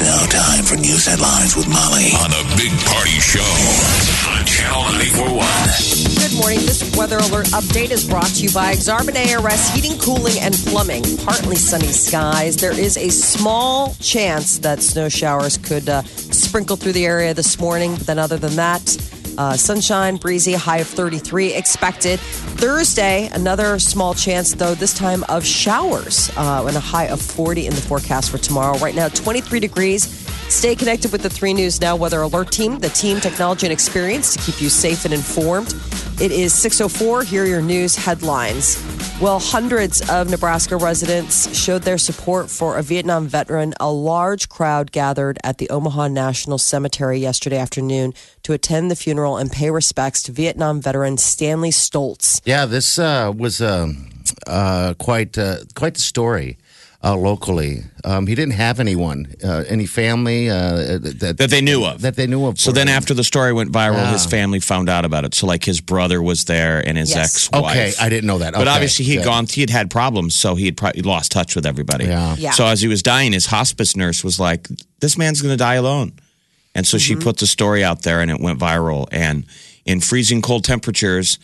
It's now time for news headlines with Molly on a big party show on Channel 941. Good morning. This weather alert update is brought to you by Exarban ARS Heating, Cooling, and Plumbing. Partly sunny skies. There is a small chance that snow showers could uh, sprinkle through the area this morning. But then, other than that, uh, sunshine, breezy, high of 33 expected. Thursday, another small chance, though, this time of showers uh, and a high of 40 in the forecast for tomorrow. Right now, 23 degrees. Stay connected with the 3 News Now Weather Alert Team, the team, technology, and experience to keep you safe and informed. It is 6.04. Here are your news headlines. Well, hundreds of Nebraska residents showed their support for a Vietnam veteran. A large crowd gathered at the Omaha National Cemetery yesterday afternoon to attend the funeral and pay respects to Vietnam veteran Stanley Stoltz. Yeah, this uh, was um, uh, quite uh, quite the story uh, locally. Um, he didn't have anyone, uh, any family uh, that, that they knew of. that they knew of. So then, him. after the story went viral, Yeah. his family found out about it. So, like, his brother was there and his Yes. ex-wife. Okay, I didn't know that. But Okay, obviously, he had good. gone. He had had problems, so he had probably lost touch with everybody. Yeah. Yeah. So as he was dying, his hospice nurse was like, "This man's going to die alone," and so she put the story out there, and it went viral. And in freezing cold temperatures,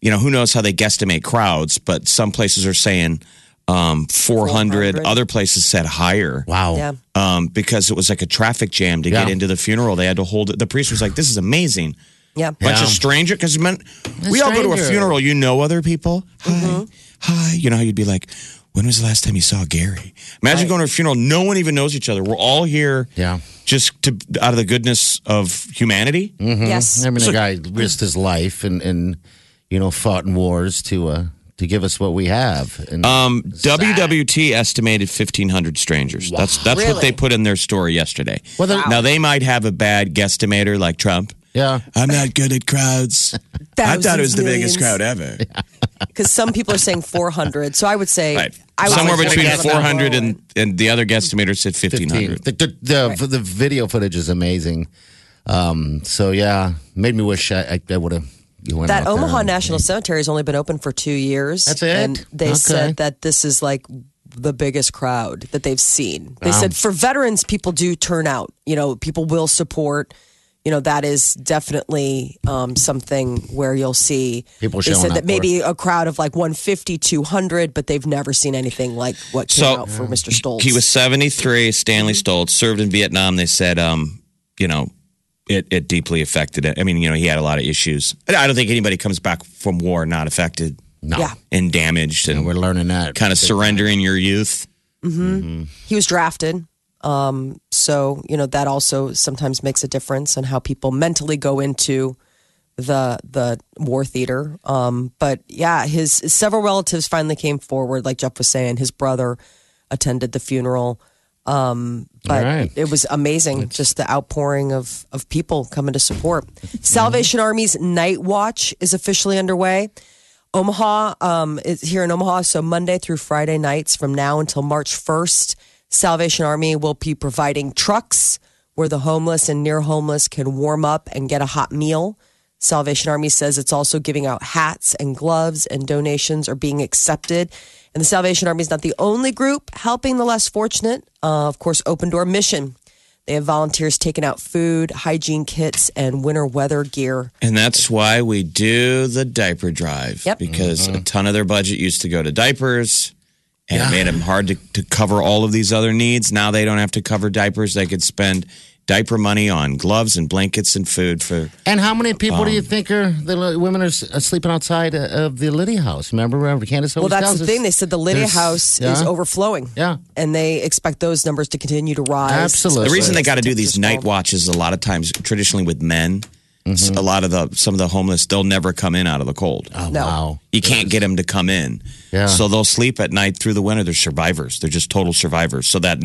you know, who knows how they guesstimate crowds, but some places are saying. Um, 400. 400. Other places said higher wow. Yeah. um, because it was like a traffic jam to get into the funeral. They had to hold it. The priest was like, "This is amazing." Yeah. Bunch Yeah. of stranger because we all go to a funeral. You know other people. Hi, Mm-hmm. hi. You know how you'd be like, "When was the last time you saw Gary?" Imagine going to a funeral. No one even knows each other. We're all here, Yeah. just to out of the goodness of humanity. Yes. I mean, the guy risked his life and, and you know fought in wars to uh, to give us what we have. And Um, WOWT estimated fifteen hundred strangers. That's that's what they put in their story yesterday. Well, they're- Now they might have a bad guesstimator like Trump. yeah, I'm not good at crowds. I thought it was the biggest crowd ever. Because some people are saying 400. So I would say Right. I Somewhere between 400 and, and the other guesstimator said 15. 1500. The, the, the, the video footage is amazing. Um, so yeah, made me wish I, I, I would have. That Omaha National Cemetery has only been open for two years. That's it? And they Okay. said that this is like the biggest crowd that they've seen. They Wow. said for veterans, people do turn out. You know, people will support. You know, that is definitely um, something where you'll see. People They said up that for maybe a crowd of like 150, 200, but they've never seen anything like what came So, out for Mr. Stoltz. He was 73, Stanley Stoltz, served in Vietnam. They said, um, you know, it, it deeply affected it. I mean, you know, he had a lot of issues. I don't think anybody comes back from war not affected No, Yeah. and damaged and we're learning that. kind of surrendering your youth. he was drafted. Um, so you know that also sometimes makes a difference on how people mentally go into the the war theater. Um, but yeah, his several relatives finally came forward. Like Jeff was saying, his brother attended the funeral. Um, but right. it was amazing, just the outpouring of of people coming to support. Salvation Army's Night Watch is officially underway. Omaha um, is here in Omaha. So Monday through Friday nights from now until March 1st, Salvation Army will be providing trucks where the homeless and near homeless can warm up and get a hot meal. Salvation Army says it's also giving out hats and gloves, and donations are being accepted. And the Salvation Army is not the only group helping the less fortunate. Uh, of course, Open Door Mission. They have volunteers taking out food, hygiene kits, and winter weather gear. And that's why we do the diaper drive. Yep. Because a ton of their budget used to go to diapers. And it made them hard to, to cover all of these other needs. Now they don't have to cover diapers. They could spend diaper money on gloves and blankets and food for And how many people do you think are the women are sleeping outside uh, of the Lydia house? Remember, remember Candace? Well, that's the us thing. They said the Lydia there's- house is overflowing. Yeah. And they expect those numbers to continue to rise. Absolutely. The reason they got to do these night watches a lot of times, traditionally with men, S- A lot of the some of the homeless they'll never come in out of the cold. Oh, No. wow. You can't get them to come in. Yeah. So they'll sleep at night through the winter. They're survivors. They're just total survivors. So that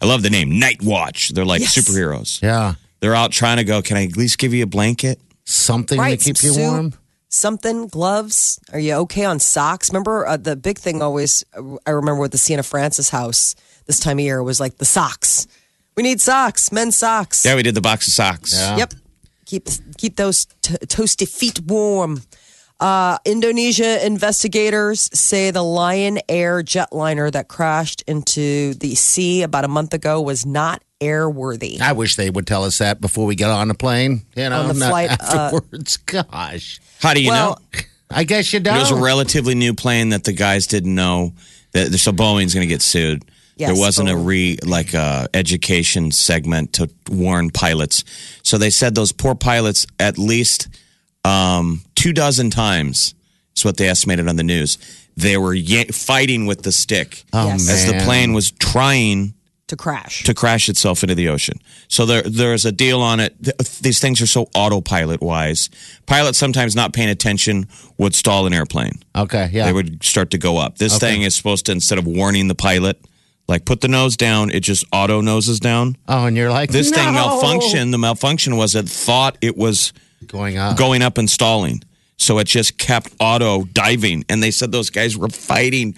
I love the name Night Watch. They're like Yes. superheroes. Yeah. They're out trying to go. Can I at least give you a blanket? Something Right, to keep some you soup. warm. Something, gloves. Are you okay on socks? Remember uh, the big thing always, I remember with the Siena Francis house this time of year was like the socks. We need socks, men's socks. Yeah, we did the box of socks. Yeah. Yep. Keep keep those t- toasty feet warm. Uh, Indonesia investigators say the Lion Air jetliner that crashed into the sea about a month ago was not airworthy. I wish they would tell us that before we get on the plane. You know, On the not flight, uh. Gosh. How do you Well, know? I guess you don't. It was a relatively new plane that the guys didn't know that so Boeing's going to get sued. Yes, there wasn't a re like a education segment to warn pilots. So they said those poor pilots at least um, two dozen times is what they estimated on the news. They were ya- fighting with the stick oh, Yes. man. as the plane was trying to crash. to crash itself into the ocean. So there, there's a deal on it. Th- These things are so autopilot wise. Pilots sometimes not paying attention would stall an airplane. Okay, yeah. They would start to go up. This Okay. thing is supposed to instead of warning the pilot, like put the nose down, it just auto noses down. oh, and you're like, This thing "No." malfunctioned. The malfunction was it thought it was Going up. going up and stalling. So it just kept auto diving. And they said those guys were fighting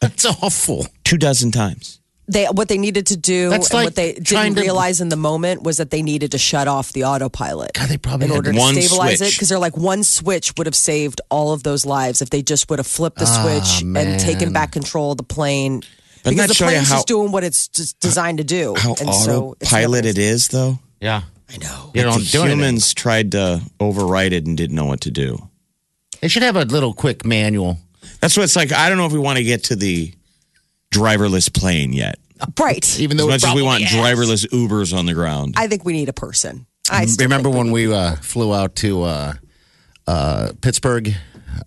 That's awful. two dozen times. they what they needed to do That's and like what they trying didn't to- realize in the moment was that they needed to shut off the autopilot God, they probably in had order to one stabilize it switch. because they're like one switch would have saved all of those lives if they just would have flipped the Ah, switch man. and taken back control of the plane Doesn't because the show you plane's how- just doing what it's just designed to do How and so it's autopilot never- it is, though. Yeah. I know You don't the do anything. humans tried to override it and didn't know what to do. They should have a little quick manual. That's what it's like. I don't know if we want to get to the driverless plane yet. right Even though As much as we want driverless Ubers on the ground. I think we need a person I still remember think when we uh, flew out to uh, uh, Pittsburgh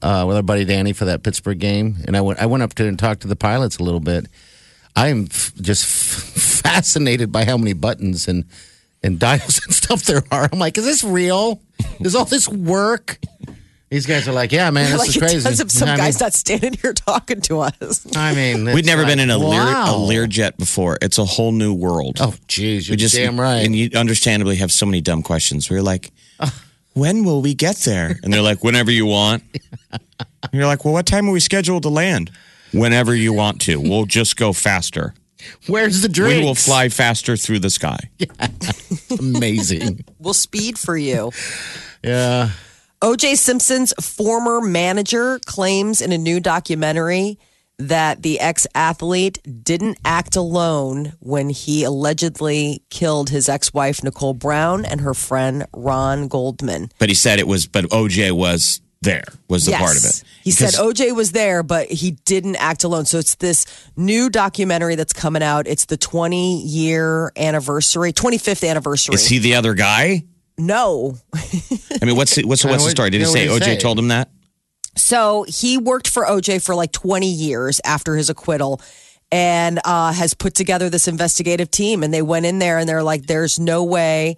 uh, with our buddy Danny for that Pittsburgh game, and I went I went up to and talked to the pilots a little bit. I am f- just f- fascinated by how many buttons and and dials and stuff there are. I'm like, is this real? Does all this work? These guys are like, yeah, man, this like is crazy. does if some I guy's mean, not standing here talking to us I mean, We'd never like, been in a Lear, a. Learjet before. It's a whole new world. Oh, geez, you're we just damn right. And you understandably have so many dumb questions. We're like, when will we get there? And they're like, whenever you want. And you're like, well, what time are we scheduled to land? Whenever you want to. We'll just go faster. Where's the drink? We will fly faster through the sky. Amazing. we'll speed for you yeah. OJ Simpson's former manager claims in a new documentary that the ex athlete didn't act alone when he allegedly killed his ex wife, Nicole Brown, and her friend, Ron Goldman. But he said it was, but OJ was there, was the part of it. He said OJ was there, but he didn't act alone. So it's this new documentary that's coming out. It's the 20 year anniversary, 25th anniversary. Is he the other guy? no. I mean, what's the, what's, what's the story? Did he say OJ say? told him that? So he worked for OJ for like 20 years after his acquittal and uh, has put together this investigative team. And they went in there and they're like, there's no way.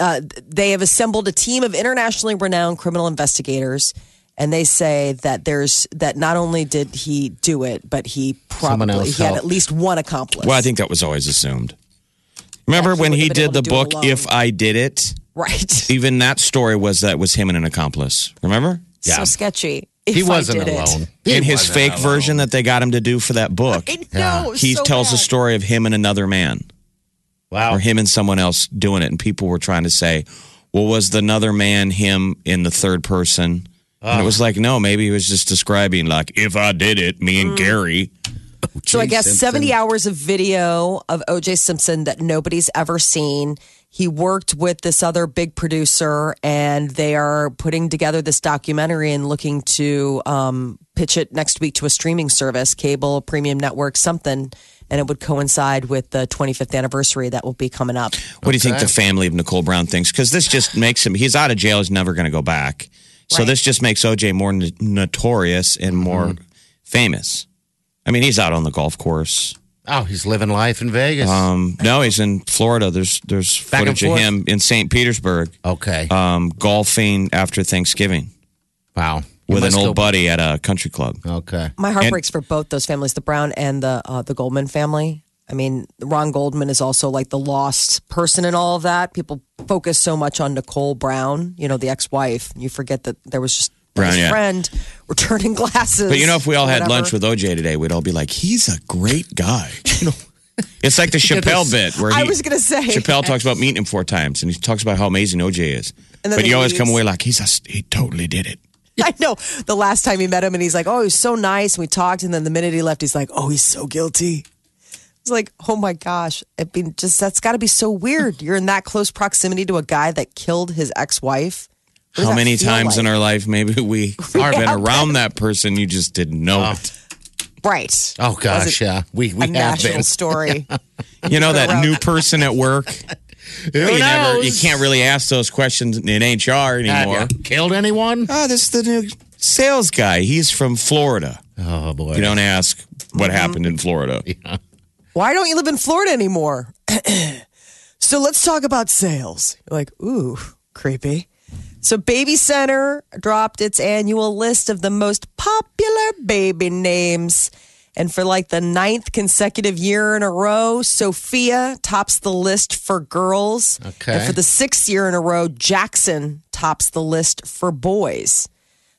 Uh, they have assembled a team of internationally renowned criminal investigators. And they say that there's that not only did he do it, but he probably he had at least one accomplice. Well, I think that was always assumed. Remember Yeah, he when he have been able did the to do it book "If I Did It"? right. Even that story was that was him and an accomplice. Remember? Yeah. So sketchy. He If I wasn't did it. alone. He In his fake alone. version that they got him to do for that book, I know. he so tells bad. a story of him and another man, Wow. or him and someone else doing it, and people were trying to say, "Well, was the another man him in the third person?" And it was like, no, maybe he was just describing like, "If I did it, me Mm. and Gary." So I guess Simpson. 70 hours of video of OJ Simpson that nobody's ever seen. He worked with this other big producer, and they are putting together this documentary and looking to um, pitch it next week to a streaming service, cable, premium network, something. And it would coincide with the 25th anniversary that will be coming up. What do you think the family of Nicole Brown thinks? Because this just makes him, he's out of jail, he's never going to go back. So Right. this just makes OJ more n- notorious and more Mm-hmm. famous. I mean, he's out on the golf course. Oh, he's living life in Vegas. Um, no, he's in Florida. There's there's Back footage of him in St. Petersburg okay. um, golfing after Thanksgiving wow. You with an old go- buddy at a country club. Okay. My heart And- breaks for both those families, the Brown and the uh, the Goldman family. I mean, Ron Goldman is also like the lost person in all of that. People focus so much on Nicole Brown, you know, the ex-wife. You forget that there was just Brown, his yeah. friend returning glasses. But you know, if we all had whatever. lunch with OJ today, we'd all be like, "He's a great guy." You know, it's like the Chappelle bit where he, I was gonna say. Chappelle talks about meeting him four times, and he talks about how amazing OJ is. And But you always come away like he's a, he totally did it. I know the last time he met him, and he's like, "Oh, he's so nice." And we talked, and then the minute he left, he's like, "Oh, he's so guilty." It's like, oh my gosh! I mean, just that's got to be so weird. You're in that close proximity to a guy that killed his ex-wife. What How many feel times in our life maybe we have been around that person you just didn't know it. right? Oh gosh, yeah. We we a have national been. story. You know that new person at work. Who you never, knows? you can't really ask those questions in HR Have anymore. you killed anyone? Oh, this is the new sales guy. He's from Florida. Oh boy. You don't ask what Mm-hmm. happened in Florida. Why don't you live in Florida anymore? so let's talk about sales. You're like, ooh, creepy. So Baby Center dropped its annual list of the most popular baby names. And for like the ninth consecutive year in a row, Sophia tops the list for girls. Okay. And for the sixth year in a row, Jackson tops the list for boys.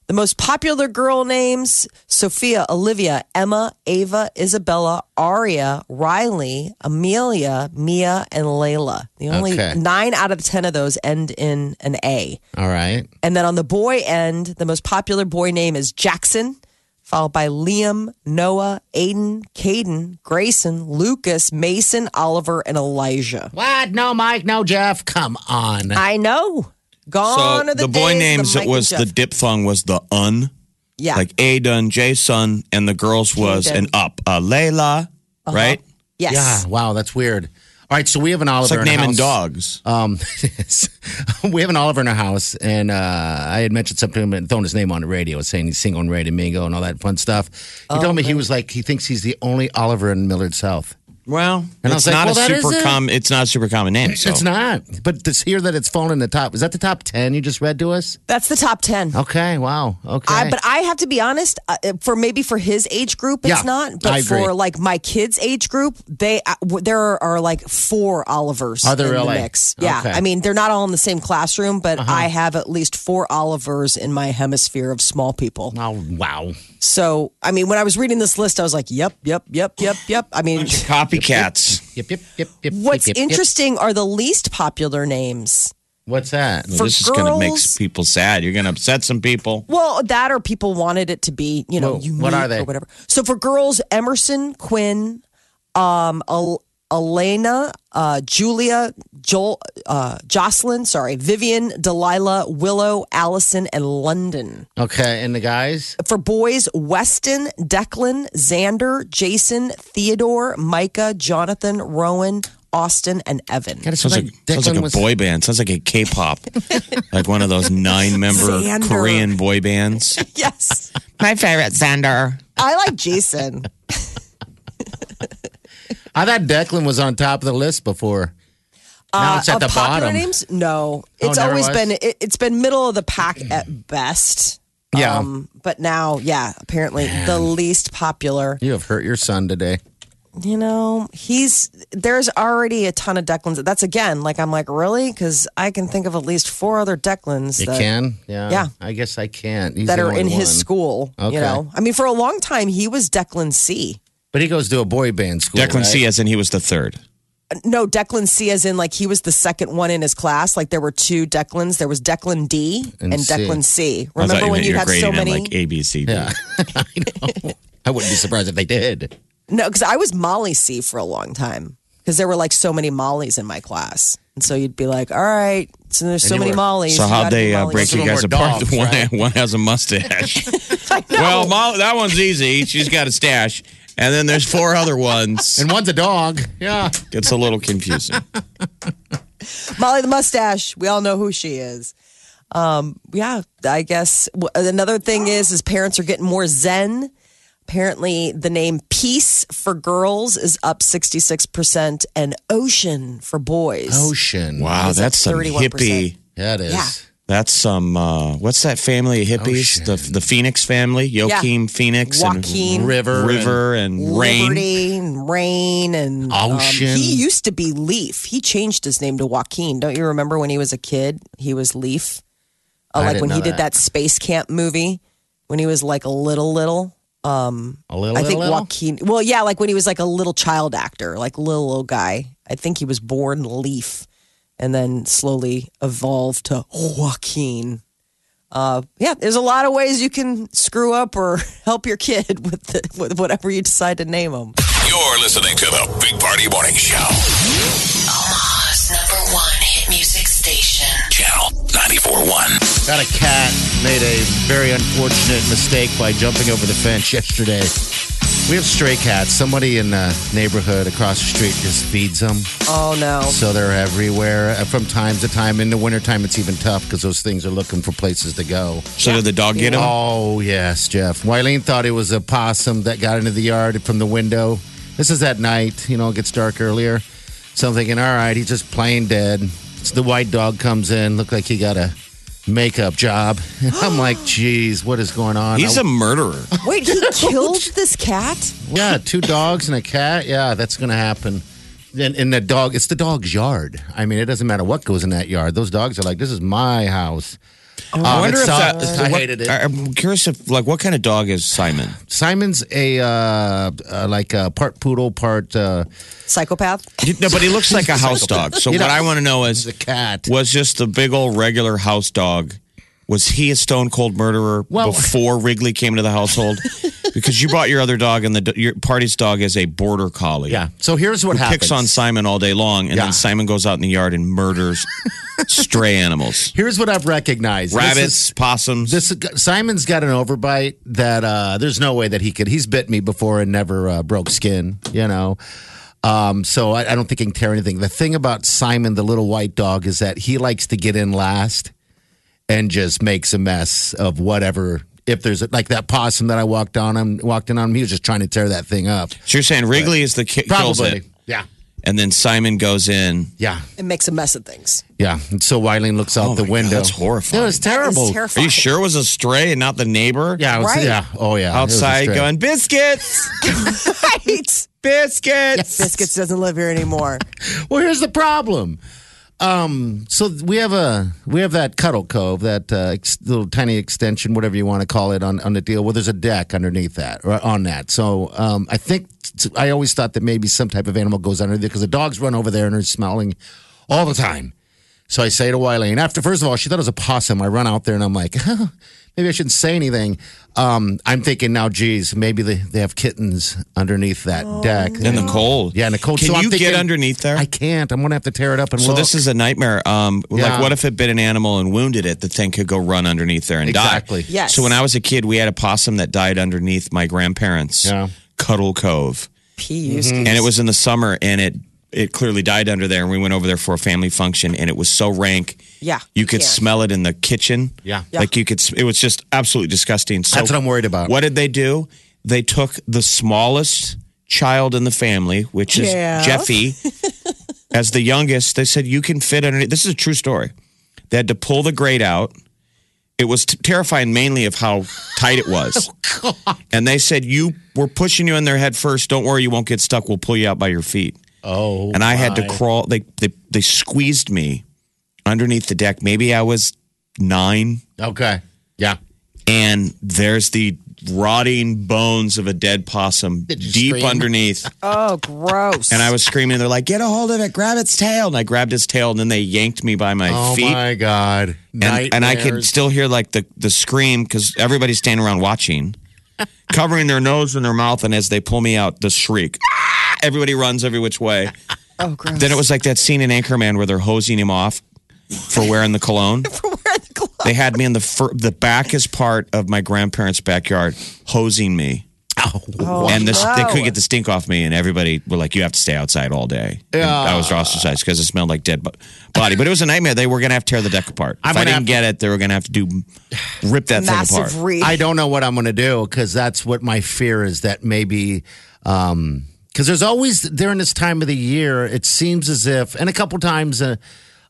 The most popular girl names Sophia, Olivia, Emma, Ava, Isabella, Aria, Riley, Amelia, Mia, and Layla. The only Okay. nine out of the 10 of those end in an A. All right. And then on the boy end, the most popular boy name is Jackson, followed by Liam, Noah, Aiden, Caden, Grayson, Lucas, Mason, Oliver, and Elijah. What? No, Mike. No, Jeff. Come on. I know. Gone So are the, the boy days names Mike it was the Jeff. diphthong was the un, yeah. like Aiden, Jason, and the girls was Caden. an up. Uh, Layla, right? yes. Yeah. Wow. That's weird. All right. So we have an Oliver. It's like in our naming house. dogs. Um, we have an Oliver in our house, and uh, I had mentioned something to him and thrown his name on the radio, saying he's single and ready to mingle and all that fun stuff. He told me he was like he thinks he's the only Oliver in Millard South. Well, And I it's was like, not well, a super common. It's not a super common name. So. It's not, but to hear that it's fallen in the top is that the top ten you just read to us? That's the top 10. Okay, wow, okay. I, but I have to be honest. Uh, for maybe for his age group, it's Yeah, not. But I agree. for like my kids' age group, they uh, w- there are like four Olivers Are there in really? the mix. Yeah, Okay. Uh-huh. I mean they're not all in the same classroom, but I have at least four Olivers in my hemisphere of small people. oh wow, So I mean, when I was reading this list, I was like, "Yep, yep, yep, yep, yep." I mean, Copycats. yep, yep, yep, yep. what's yep, yep, yep. interesting are the least popular names. What's that? For this is going to make people sad. You're going to upset some people. Well, that or people wanted it to be, you know, Whoa, unique what are they? or whatever. So for girls, Emerson, Quinn, um, El- Elena, uh, Julia, Joel, uh, Jocelyn, sorry, Vivian, Delilah, Willow, Allison, and London. Okay, and the guys. For boys, Weston, Declan, Xander, Jason, Theodore, Micah, Jonathan, Rowan, Austin, and Evan. God, it Sounds like, sounds like a was- boy band. Sounds like a K-pop, like one of those nine-member Xander. Korean boy bands. Yes. My favorite, Xander. I like Jason. I thought Declan was on top of the list before. Now it's at Uh, the popular bottom. names? No, Oh, it's never always was? been it, it's been middle of the pack at best. Yeah. Um, but now, yeah, apparently the least popular. You have hurt your son today. You know, he's there's already a ton of Declans. That's again, like I'm like, really? Because I can think of at least four other Declans You that, can? Yeah. Yeah. I guess I can't. He's that the are only in his one. school. Okay. You know, I mean, for a long time he was Declan C. But he goes to a boy band school. Declan right? C, as in he was the third. No, Declan C, as in like he was the second one in his class. Like there were two Declans. There was Declan D And and, C. Declan C. I thought Remember you when you had so many? like A, B, C, D. Yeah. I know. I wouldn't be surprised if they did. No, because I was Molly C for a long time because there were like so many Mollies in my class, and so you'd be like, "All right, so there's so many were- Mollies." So how'd gotta be they uh, break Most you guys apart? dogs, one, right? one has a mustache. well, Mo- that one's easy. She's got a stash. And then there's four other ones. And one's a dog. Yeah. Gets a little confusing. Molly the mustache. We all know who she is. Um, yeah, I guess another thing is, is parents are getting more zen. Apparently, the name Peace for girls is up 66%, and Ocean for boys. Ocean. Wow, that's some 31%? hippie. That is. Yeah. That's some. Uh, what's that family of hippies? Ocean. The the Phoenix family, Joaquin Phoenix, Joaquin. and River. River, and, Rain. Liberty and Rain and um, he used to be Leaf. He changed his name to Joaquin. Don't you remember when he was a kid? He was Leaf. Uh, I like didn't when he know did that. that space camp movie when he was like a little little. A little, I think little, Joaquin. Well, yeah, like when he was like a little child actor, like little little guy. I think he was born Leaf, and then slowly evolve to Joaquin. Uh, yeah, there's a lot of ways you can screw up or help your kid with the, with whatever you decide to name them. You're listening to the Big Party Morning Show. Omaha's number one hit music station. Channel 94.1. Got a cat made a very unfortunate mistake by jumping over the fence yesterday. We have stray cats. Somebody in the neighborhood across the street just feeds them. Oh no! So they're everywhere. Uh, From time to time, in the wintertime, it's even tough because those things are looking for places to go. So did the dog get him? Oh, yes, Jeff. Wileen thought it was a possum that got into the yard from the window. This is at night, you know, it gets dark earlier. So I'm thinking, all right, he's just plain dead. So the white dog comes in, looked like he got a makeup job. And I'm like, geez, what is going on? He's I- a murderer. Wait, he killed this cat? yeah, two dogs and a cat. Yeah, that's going to happen. And, and the dog, it's the dog's yard. I mean, it doesn't matter what goes in that yard. Those dogs are like, this is my house. Um, I wonder if that, I hated it. I'm curious if, like, what kind of dog is Simon? Simon's a uh, uh, like a part poodle, part uh, Psychopath? No, but he looks like a house dog. So You what know, I want to know is, a cat. was just the big old regular house dog? Was he a stone cold murderer Well- before Wrigley came into the household? because you brought your other dog, and the your party's dog is a border collie. Yeah. So here's what happens. picks on Simon all day long, and Yeah. then Simon goes out in the yard and murders stray animals, Here's what I've recognized. This rabbits, is- possums. This, Simon's got an overbite that uh, there's no way that he could. He's bit me before and never uh, broke skin. You know. Um, so I, I don't think he can tear anything. The thing about Simon, the little white dog, is that he likes to get in last and just makes a mess of whatever. If there's like that possum that I walked on him, walked in on him, he was just trying to tear that thing up. so you're saying Wrigley is the ki- kills Probably, it, yeah, and then Simon goes in. yeah, It makes a mess of things. yeah. And so Wileen looks out Oh the my God, window. that's horrifying. It was terrible. It's Are terrifying. you sure it was a stray and not the neighbor? Yeah, it was, Right. yeah. Oh yeah. It was a outside going biscuits, Right. biscuits. Biscuits doesn't live here anymore. Well, here's the problem. Um, so we have a we have that cuddle cove, that uh, ex- little tiny extension, whatever you want to call it, on on the deal. Well, there's a deck underneath that, or on that. So um, I think I always thought that maybe some type of animal goes under there because the dogs run over there and are smelling all the time. So I say to Wiley, and after first of all, she thought it was a possum. I run out there and I'm like, maybe I shouldn't say anything. Um, I'm thinking now, geez, maybe they, they have kittens underneath that deck In the cold. Yeah, in the cold. Can So I'm you get underneath there? I can't. I'm gonna have to tear it up and so look. this is a nightmare. Um, Yeah. Like, what if it bit an animal and wounded it? The thing could go run underneath there and Exactly. die. Yes. So when I was a kid, we had a possum that died underneath my grandparents' Yeah. Cuddle Cove, P. and it was in the summer, and it it clearly died under there. And we went over there for a family function, and it was so rank. Yeah, you you could can't. smell it in the kitchen. Yeah. Yeah. like you could. s- It was just absolutely disgusting. So That's what I'm worried about. What did they do? They took the smallest child in the family, which is Yeah. Jeffy, as the youngest. They said, You can fit underneath. This is a true story. They had to pull the grate out. It was t- terrifying, mainly of how tight it was. Oh, and they said, You we're pushing you in there head first. Don't worry, you won't get stuck. We'll pull you out by your feet. Oh, And I had to crawl. They, they, they squeezed me underneath the deck. Maybe I was nine Okay. Yeah. and there's the rotting bones of a dead possum Did you deep scream? underneath. Oh, gross. And I was screaming. They're like, "Get a hold of it! Grab its tail!" And I grabbed its tail, and then they yanked me by my feet. Oh feet. my God. and, and I could Nightmares. still hear like the the scream because everybody's standing around watching, covering their nose and their mouth. And as they pull me out, the shriek. Everybody runs every which way. oh, gross. Then it was like that scene in Anchorman where they're hosing him off for wearing the cologne. Wear the glove. They had me in the fir- the backest part of my grandparents' backyard hosing me. Oh, oh and this, they couldn't get the stink off me, and everybody were like, "You have to stay outside all day." And I was ostracized because it smelled like dead bo- body. But it was a nightmare. They were going to have to tear the deck apart. I'm if I gonna didn't have get it, they were going to have to do rip that thing apart. Massive re. I don't know what I'm going to do because that's what my fear is that maybe um, because there's always during this time of the year it seems as if and a couple times uh,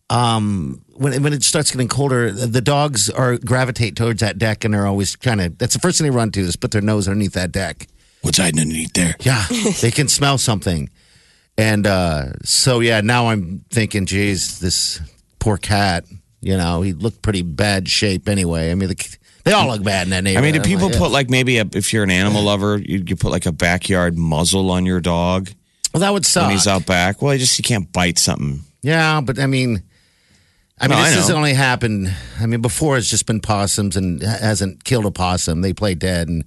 um, when when it starts getting colder the dogs are gravitate towards that deck and they're always kind of that's the first thing they run to is put their nose underneath that deck. What's hiding underneath there? Yeah, they can smell something. And uh, so, yeah, now I'm thinking, geez, this poor cat, you know, he looked pretty bad shape anyway. I mean, the, they all look bad in that neighborhood. I mean, do people like, put like maybe a, if you're an animal lover, you, you put like a backyard muzzle on your dog well, that would suck. when he's out back? Well, he just you can't bite something. Yeah, but I mean, I mean, No, I this has only happened. I mean, before it's just been possums and hasn't killed a possum. They play dead, and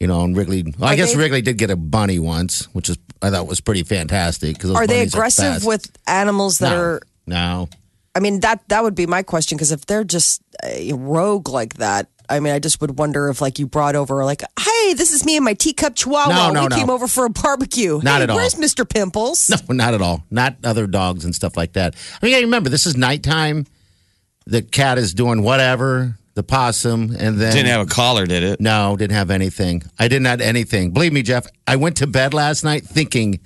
you know, and Wrigley. Well, I Are guess they- Wrigley did get a bunny once, which is I thought was pretty fantastic. Because Are they aggressive with animals that no, are? no? I mean, that that would be my question because if they're just a rogue like that, I mean, I just would wonder if like you brought over like, hey, this is me and my teacup chihuahua. No, no, we no. came over for a barbecue. Not hey, at all. Where's Mr. Pimples? No, not at all. Not other dogs and stuff like that. I mean, yeah, remember this is nighttime. The cat is doing whatever. The possum, and then Didn't have a collar, did it? No, didn't have anything. I didn't have anything. Believe me, Jeff, I went to bed last night thinking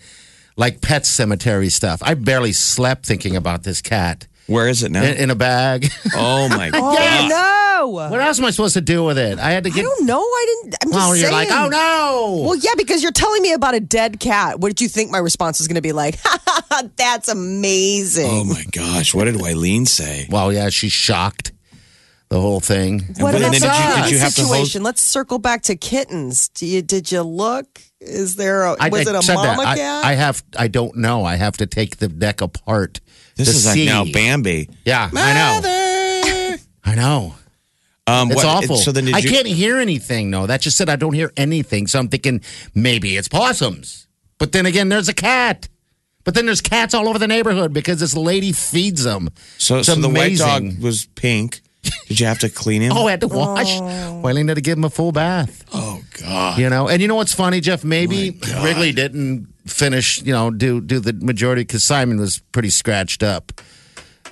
like pet cemetery stuff. I barely slept thinking about this cat Where is it now? in, in a bag. oh my Oh god! no! What else am I supposed to do with it? I had to get. I get. don't know. I didn't. I'm just well, you're saying. like, oh no. Well, yeah, because you're telling me about a dead cat. What did you think my response was going to be like? That's amazing. Oh my gosh! What did Wileen say? Well, yeah, she's shocked. The whole thing. what then about did the you- did kitten you have to hold- situation? Let's circle back to kittens. Do you did you look? Is there a I, was I it a said mama that. I, cat? I have. I don't know. I have to take the deck apart. This to is like see. now Bambi. Yeah, I know. I know. Um, It's what- awful. So then, did I you? can't hear anything. No, that just said I don't hear anything. So I'm thinking maybe it's possums. But then again, there's a cat. But then there's cats all over the neighborhood because this lady feeds them. So, so the white dog was pink. Did you have to clean him? Oh, I had to wash. Wileen had to give him a full bath. Oh, God! You know, and you know what's funny, Jeff? Maybe Wrigley didn't finish. You know, do do the majority because Simon was pretty scratched up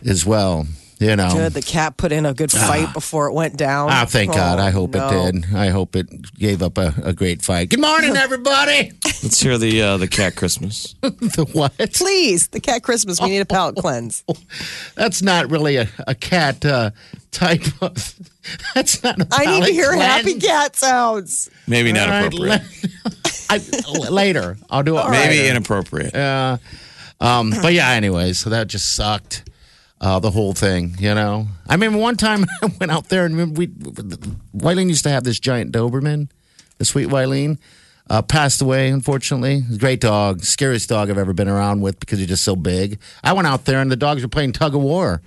as well. You know, Good. The cat put in a good fight before it went down. Ah, thank God. Oh, I hope no. it did. I hope it gave up a, a great fight. Good morning, everybody. Let's hear the uh, the cat Christmas. the what? Please, the cat Christmas. We need a palate cleanse. That's not really a, a cat uh, type of. That's not. a I need to hear cleanse. happy cat sounds. Maybe not All right, appropriate. I, later, I'll do it. Maybe later. inappropriate. Uh, um, but yeah, anyway, so that just sucked. Uh, the whole thing, you know. I remember one time I went out there and we, Wileen used to have this giant Doberman, the sweet Wileen. Uh, passed away, unfortunately. Great dog, scariest dog I've ever been around with because he's just so big. I went out there and the dogs were playing tug of war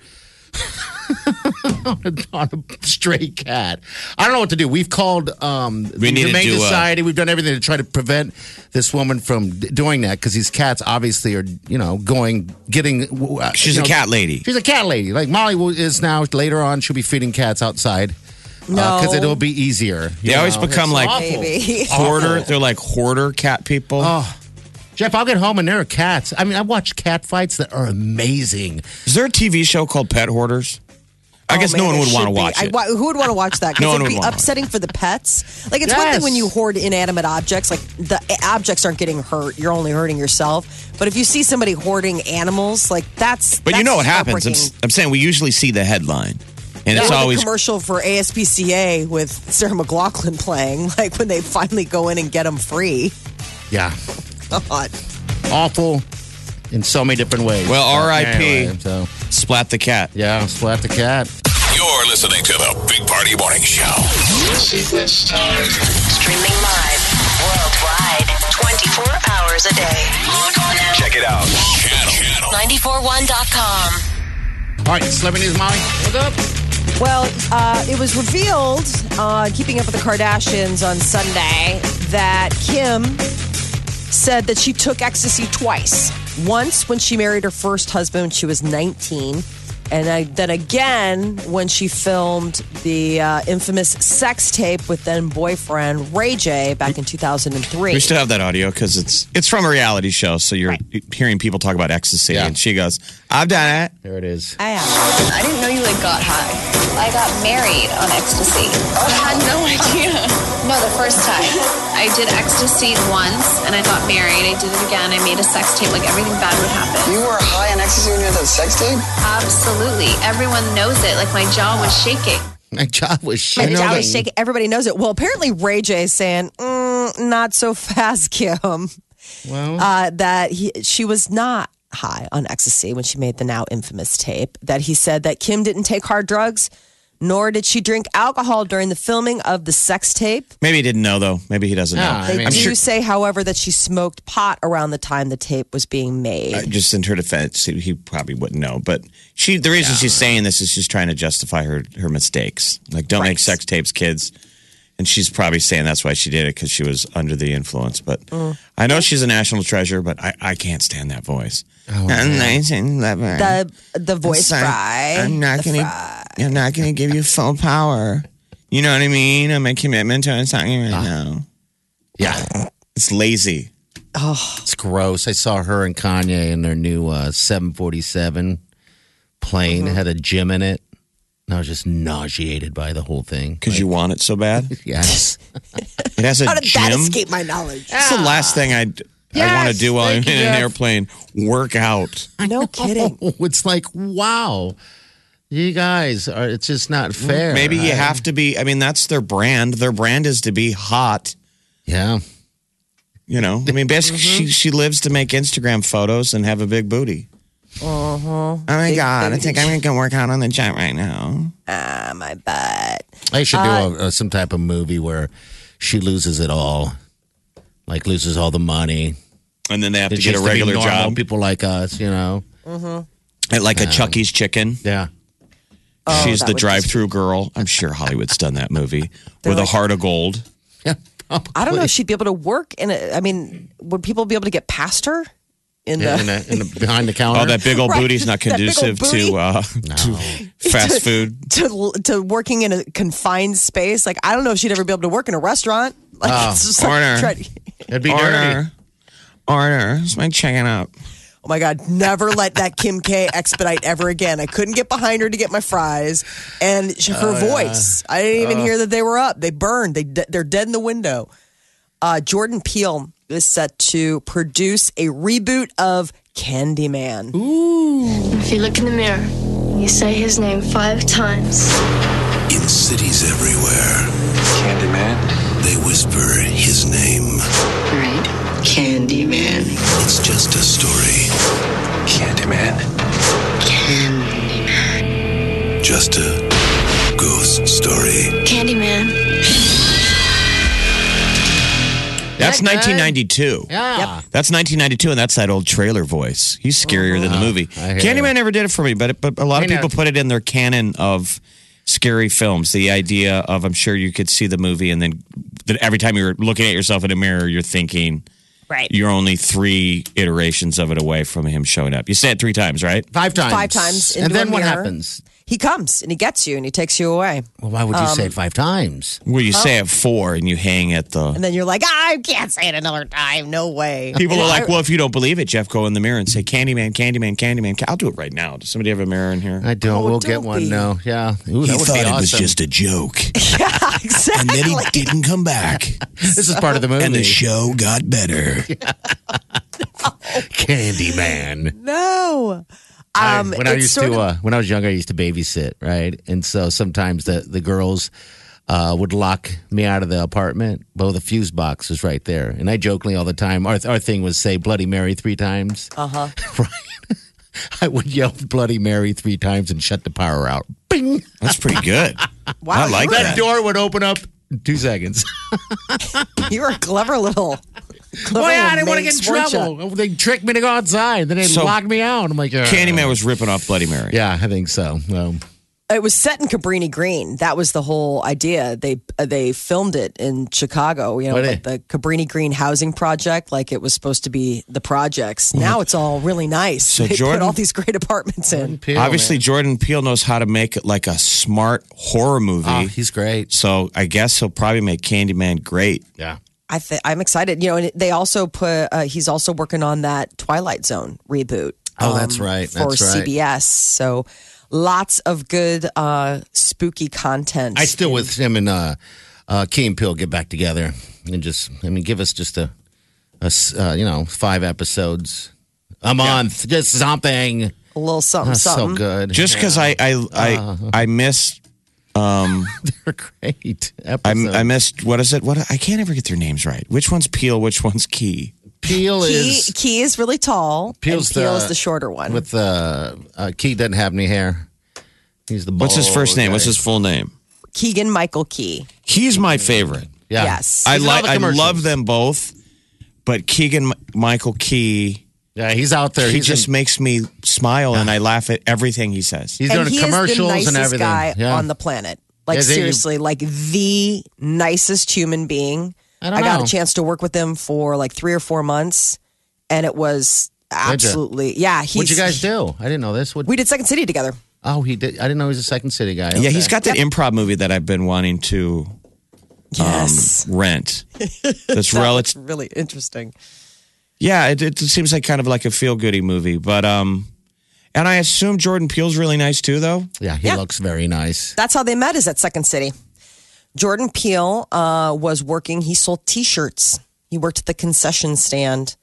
on, a, stray cat. I don't know what to do. We've called um, the We need to Humane do a- Society. We've done everything to try to prevent this woman from d- doing that because these cats obviously are, you know, going, getting. Uh, She's you a know, cat lady. She's a cat lady. Like Molly will- is now. Later on, she'll be feeding cats outside. No. because it'll be easier. They you always become It's like awful. Maybe. hoarder. They're like hoarder cat people. Oh, Jeff, I'll get home and there are cats. I mean, I watch cat fights that are amazing. Is there a TV show called Pet Hoarders? I Oh, guess man, no one would want to should be. watch I- who would want to watch that? 'Cause No one it'd would be wanna watch upsetting for the pets. Like it's one thing when you hoard inanimate objects. Like the objects aren't getting hurt; you're only hurting yourself. But if you see somebody hoarding animals, like that's. But you know what happens? I'm. I'm saying we usually see the headline, and it's Or the always commercial for ASPCA with Sarah McLachlan playing, like when they finally go in and get them free. Yeah, God. awful in so many different ways. Well, But R.I.P.. anyway, so Splat the cat. yeah, splat the cat. You're listening to the Big Party Morning Show. Streaming live worldwide 24 hours a day. Log on now. Check it out. Channel. Channel. 941.com. All right, celebrity news, Molly. What's up? Well, uh, it was revealed, uh, keeping up with the Kardashians on Sunday, that Kim said that she took ecstasy twice. Once when she married her first husband she was 19, And I, then again, when she filmed the uh, infamous sex tape with then boyfriend Ray J back in 2003. We still have that audio because it's it's from a reality show. So you're hearing people talk about ecstasy, Yeah. and she goes, "I've done it." There it is. I am. I didn't know you like got high. I got married on ecstasy. I had no idea. No, the first time. I did ecstasy once and I got married. I did it again. I made a sex tape. Like everything bad would happen. You were high on ecstasy when you had that sex tape? Absolutely. Everyone knows it. Like my jaw was shaking. My job was shaking. My jaw was shaking. Everybody knows it. Well, apparently Ray J is saying, mm, not so fast, Kim. Well, Uh, that he, she was not high on ecstasy when she made the now infamous tape. That he said that Kim didn't take hard drugs, nor did she drink alcohol during the filming of the sex tape. Maybe he didn't know though. Maybe he doesn't Yeah, know. I They mean- I'm do sure. say, however, that she smoked pot around the time the tape was being made. uh, Just in her defense, he- he probably wouldn't know. But she, the reason she's saying this is she's trying to justify her her mistakes. Like, don't make sex tapes, kids. And she's probably saying that's why she did it because she was under the influence. But Mm. I know she's a national treasure, but I, I can't stand that voice. Oh, the the voice Sorry, fry. I'm not gonna. fry. I'm not gonna give you full power. You know what I mean? I'm a commitment to a song right now. yeah, It's lazy. Oh, it's gross. I saw her and Kanye in their new uh, 747 plane. Mm-hmm. It had a gym in it. And I was just nauseated by the whole thing. Because you want it so bad. Yes. It has a How did gym. that escape my knowledge? That's the last thing I I Yes, want to do while I'm in an Jeff. airplane. Work out. No kidding. Oh, it's like, wow. You guys are, it's just not fair. Maybe you I- have to be. I mean, that's their brand. Their brand is to be hot. Yeah. You know, I mean, basically, Mm-hmm. she she lives to make Instagram photos and have a big booty. Uh-huh. Oh my god! I think I'm gonna go work out on the jet right now. Ah, my butt. I should do Uh, a, a, some type of movie where she loses it all, like loses all the money. And then they have to It's get a just to be regular normal, job, People like us, you know. at like a Chucky's Chicken. Yeah. She's that the would drive-through girl. I'm sure Hollywood's done that movie with a heart of gold. Yeah. I don't know if she'd be able to work in it. I mean, would people be able to get past her in the? in, the, in the, behind the counter. Oh, that big old Right. booty's not That big old conducive booty. to uh, to fast food. to to working in a confined space. Like I don't know if she'd ever be able to work in a restaurant. Like it's just like Order. try- It'd be dirty. Order, order. Is my checking up? oh my god, never let that Kim K expedite ever again. I couldn't get behind her to get my fries, and she- her voice. I didn't even hear that they were up. They burned. they, they're dead in the window. Uh, Jordan Peele is set to produce a reboot of Candyman. Ooh. If you look in the mirror, you say his name five times. In cities everywhere, Candyman. they whisper his name. Right? Candyman. It's just a story, Candyman. Candyman. just a ghost story. Candyman. That's That 1992. Yeah. That's 1992, and that's that old trailer voice. He's oh, scarier than the movie. Candyman you. never did it for me, but but a lot of I know. people put it in their canon of scary films. The idea of I'm sure you could see the movie, and then that every time you're looking at yourself in a mirror, you're thinking Right. you're only three iterations of it away from him showing up. You say it three times, right? Five times. Five times And then what mirror. happens? He comes and he gets you and he takes you away. Well, why would you Um, say it five times? Well, you say it four and you hang at the. And then you're like, I can't say it another time. No way. People are like, well, if you don't believe it, Jeff, go in the mirror and say, Candyman, Candyman, Candyman. I'll do it right now. Does somebody have a mirror in here? I don't. Oh, we'll don't get one. be. No. Yeah. Ooh, He that would thought be it awesome. was just a joke, Yeah, exactly. and then he didn't come back, this is part of the movie. and the show got better. Candyman. no. I- Um, when I used to, of- uh, when I was younger, I used to babysit, right? And so sometimes the the girls uh, would lock me out of the apartment. Well, the fuse box was right there, and I jokingly all the time. Our our thing was say Bloody Mary three times. Uh Uh-huh. right. I would yell Bloody Mary three times and shut the power out. Bing. That's pretty good. wow, I like that. That door would open up in two seconds. You're a clever little. Clever oh yeah, I didn't want to get in weren't trouble. They tricked me to go outside. Then they So- locked me out. I'm like, uh, Candyman was ripping off Bloody Mary. Yeah, I think so. Um, It was set in Cabrini Green. That was the whole idea. They uh, they filmed it in Chicago. You know, What like the Cabrini Green housing project. Like it was supposed to be the projects. Now it's all really nice. So they Jordan- put all these great apartments in. Peele, Obviously, man. Jordan Peele knows how to make it like a smart horror movie. Oh, he's great. so I guess he'll probably make Candyman great. Yeah. I th- I'm excited. You know, and they also put. Uh, he's also working on that Twilight Zone reboot. um, Oh, that's right. for That's right. CBS. So lots of good uh, spooky content. I still with him and uh, uh, Key and Peele get back together and just, I mean, give us just a, uh, you know, five episodes a month, just something. a little something. That's so good. Just because I I I, I miss They're great I, episodes. I missed what is it? What I can't ever get their names right. Which one's Peele? Which one's Key? Peele Key, is Key is really tall. Peele's and Peele the- is the shorter one. with uh, uh, Key doesn't have any hair. He's the What's his first name? What's his full name? Keegan Michael Key. He's my favorite. Yeah. Yes. I He's in all like I love them both, but Keegan M- Michael Key Yeah, he's out there. he He's just in, makes me smile and I laugh at everything he says. he's and doing he is the commercials nicest and everything. guy yeah. on the planet. Like Is he- seriously, like the nicest human being. I don't got know. a chance to work with him for like three or four months, and it was absolutely yeah. He's, What'd you guys do? I didn't know this. What, We did Second City together. oh, he did. I didn't know he was a Second City guy. Yeah, he's got that improv movie that I've been wanting to um, Yes, rent. That's That relative. really interesting. Yeah, it, it seems like kind of like a feel goody movie, but um, and I assume Jordan Peele's really nice too, though. Yeah, he Yeah. looks very nice. That's how they met. Is at Second City. Jordan Peele uh, was working. He sold T-shirts. He worked at the concession stand,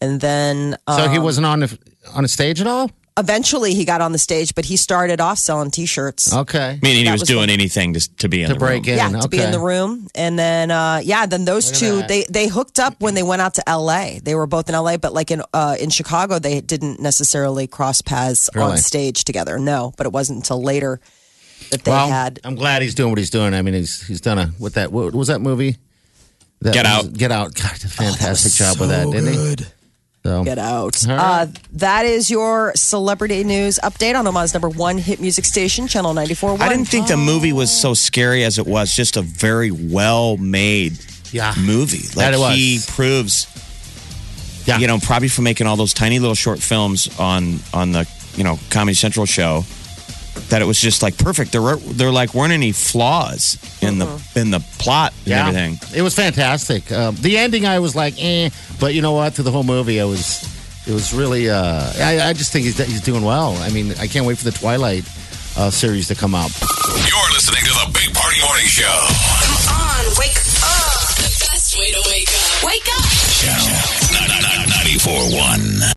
and then uh, So he wasn't on the, on a stage at all. Eventually he got on the stage. But he started off selling T-shirts. Okay, Meaning he was, was doing the- anything to, to be in to the break room. in. yeah, okay. to be in the room, and then uh, yeah, then those Look two they they hooked up when they went out to L.A. They were both in L.A., but like in uh, in Chicago, they didn't necessarily cross paths Really? on stage together. No, but it wasn't until later that they well, had. I'm glad he's doing what he's doing. I mean, he's he's done a with that. What was that movie? That Get was- Out. Get out. God, did a fantastic job with that, didn't he? So Get out. All Uh, that is your celebrity news update on Omaha's number one hit music station, Channel 94.1. I didn't think the movie was so scary as it was. Just a very well made Yeah. movie. Like That it was. he proves, Yeah. you know, probably from making all those tiny little short films on on the you know Comedy Central show, that it was just like perfect. There were there like weren't any flaws in the in the plot and yeah, everything. it was fantastic. Um, the ending, I was like, eh, but you know what? Through the whole movie, I was. It was really. Uh, I, I just think he's he's doing well. I mean, I can't wait for the Twilight uh, series to come out. You're listening to the Big Party Morning Show. Come on, wake up. The best way to wake up. Wake up. Channel 94.1.